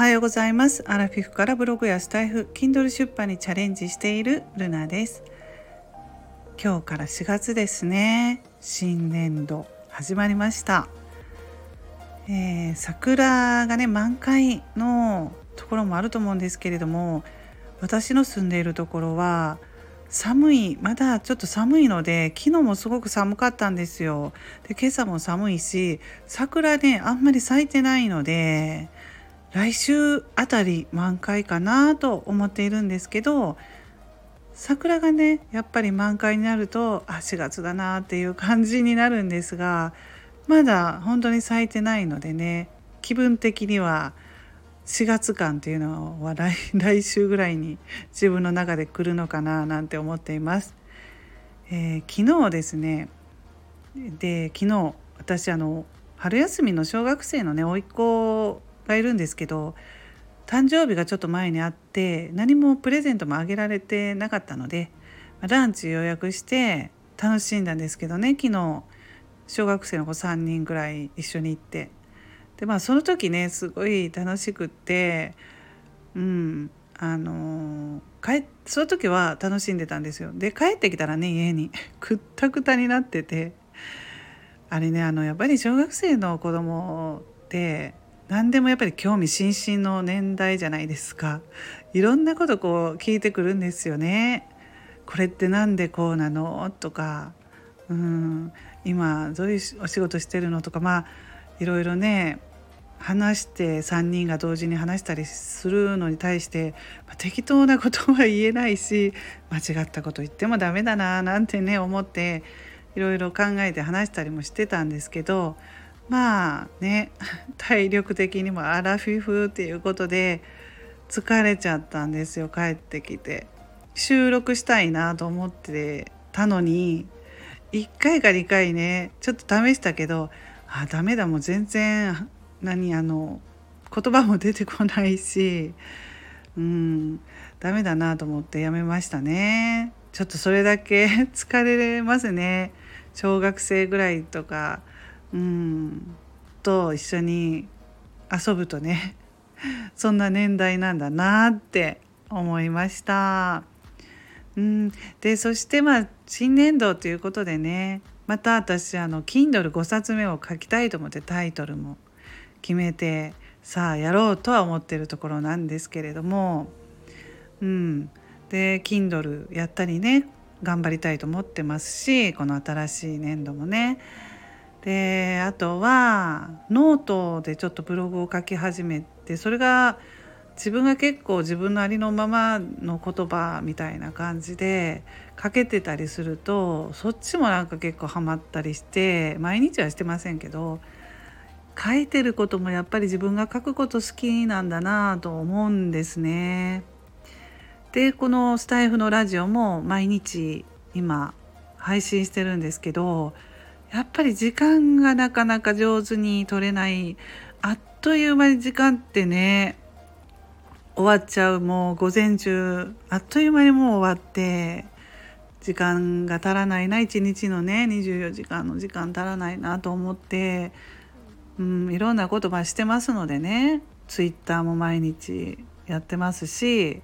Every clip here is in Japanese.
はようございます。アラフィフからブログやスタイフ Kindle 出版にチャレンジしているルナです。今日から4月ですね。新年度始まりました、えー、桜がね満開のところもあると思うんですけれども私の住んでいるところは寒いまだちょっと寒いので昨日もすごく寒かったんですよ。で今朝も寒いし桜ねあんまり咲いてないので来週あたり満開かなと思っているんですけど桜がねやっぱり満開になるとあ4月だなっていう感じになるんですがまだ本当に咲いてないのでね気分的には4月間っていうのは 来週ぐらいに自分の中で来るのかななんて思っています。えー、昨日ですねで昨日私あの春休みの小学生のね甥っ子がいるんですけど誕生日がちょっと前にあって何もプレゼントもあげられてなかったのでランチ予約して楽しんだんですけどね昨日小学生の子3人ぐらい一緒に行って。でまあその時ねすごい楽しくってうんあの帰その時は楽しんでたんですよ。で帰ってきたらね家に くったくたになってて。あれねあのやっぱり小学生の子供って何でもやっぱり興味津々の年代じゃないですか。いろんなことこう聞いてくるんですよね。これって何でこうなの？とか、うん、今どういうお仕事してるの？とか。まあいろいろね話して3人が同時に話したりするのに対して、まあ、適当なことは言えないし間違ったこと言ってもダメだななんてね思っていろいろ考えて話したりもしてたんですけどまあね 体力的にもアラフィフっていうことで疲れちゃったんですよ帰ってきて。収録したいなと思ってたのに1回か2回ねちょっと試したけどあダメだもう全然何あの言葉も出てこないしうんダメだなと思ってやめましたね。ちょっとそれだけ 疲れますね。小学生ぐらいとかうんと一緒に遊ぶとね そんな年代なんだなって思いました。うん、でそしてまあ新年度ということでねまた私あの Kindle5 冊目を書きたいと思ってタイトルも決めてさあやろうとは思ってるところなんですけれども、うん、で Kindle やったりね頑張りたいと思ってますしこの新しい年度もね。であとはノートでちょっとブログを書き始めてそれが自分が結構自分のありのままの言葉みたいな感じで書けてたりするとそっちもなんか結構ハマったりして毎日はしてませんけど書いてることもやっぱり自分が書くこと好きなんだなと思うんですね。でこのスタイフのラジオも毎日今配信してるんですけどやっぱり時間がなかなか上手に取れない。あっという間に時間ってね終わっちゃう。もう午前中あっという間にもう終わって時間が足らないな。一日のね24時間の時間足らないなと思って、うん、いろんなことましてますのでね。ツイッターも毎日やってますし、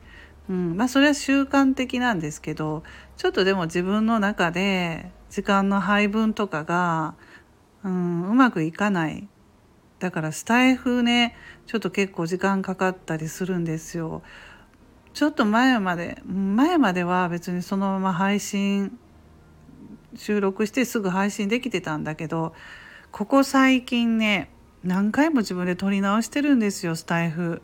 うんまあ、それは習慣的なんですけどちょっとでも自分の中で時間の配分とかが、うん、うまくいかないだからスタイフねちょっと結構時間かかったりするんですよ。ちょっと前まで前までは別にそのまま配信収録してすぐ配信できてたんだけどここ最近ね何回も自分で撮り直してるんですよスタイフ。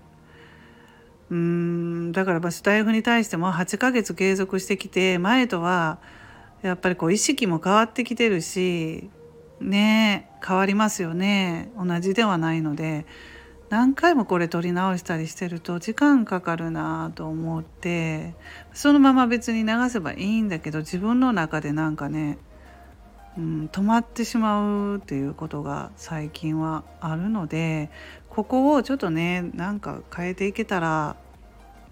うんだからスタイフに対しても8ヶ月継続してきて前とはやっぱりこう意識も変わってきてるしね変わりますよね。同じではないので。何回もこれ撮り直したりしてると時間かかるなと思ってそのまま別に流せばいいんだけど自分の中でなんかね、うん、止まってしまうっていうことが最近はあるのでここをちょっとねなんか変えていけたら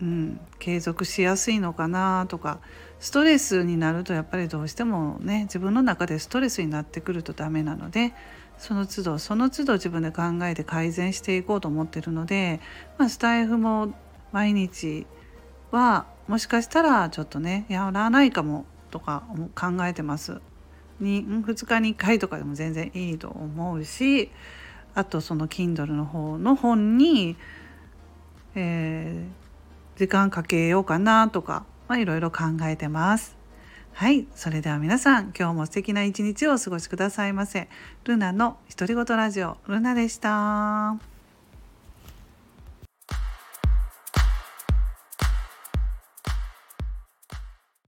うん、継続しやすいのかなとかストレスになるとやっぱりどうしてもね自分の中でストレスになってくるとダメなのでその都度その都度自分で考えて改善していこうと思ってるので、まあ、スタイフも毎日はもしかしたらちょっとねやらないかもとか考えてます。に2日に1回とかでも全然いいと思うしあとその Kindle の方の本に、えー、時間かけようかなとかまあいろいろ考えてます。はい、それでは皆さん今日も素敵な一日をお過ごしくださいませ。ルナの独り言ラジオルナでした。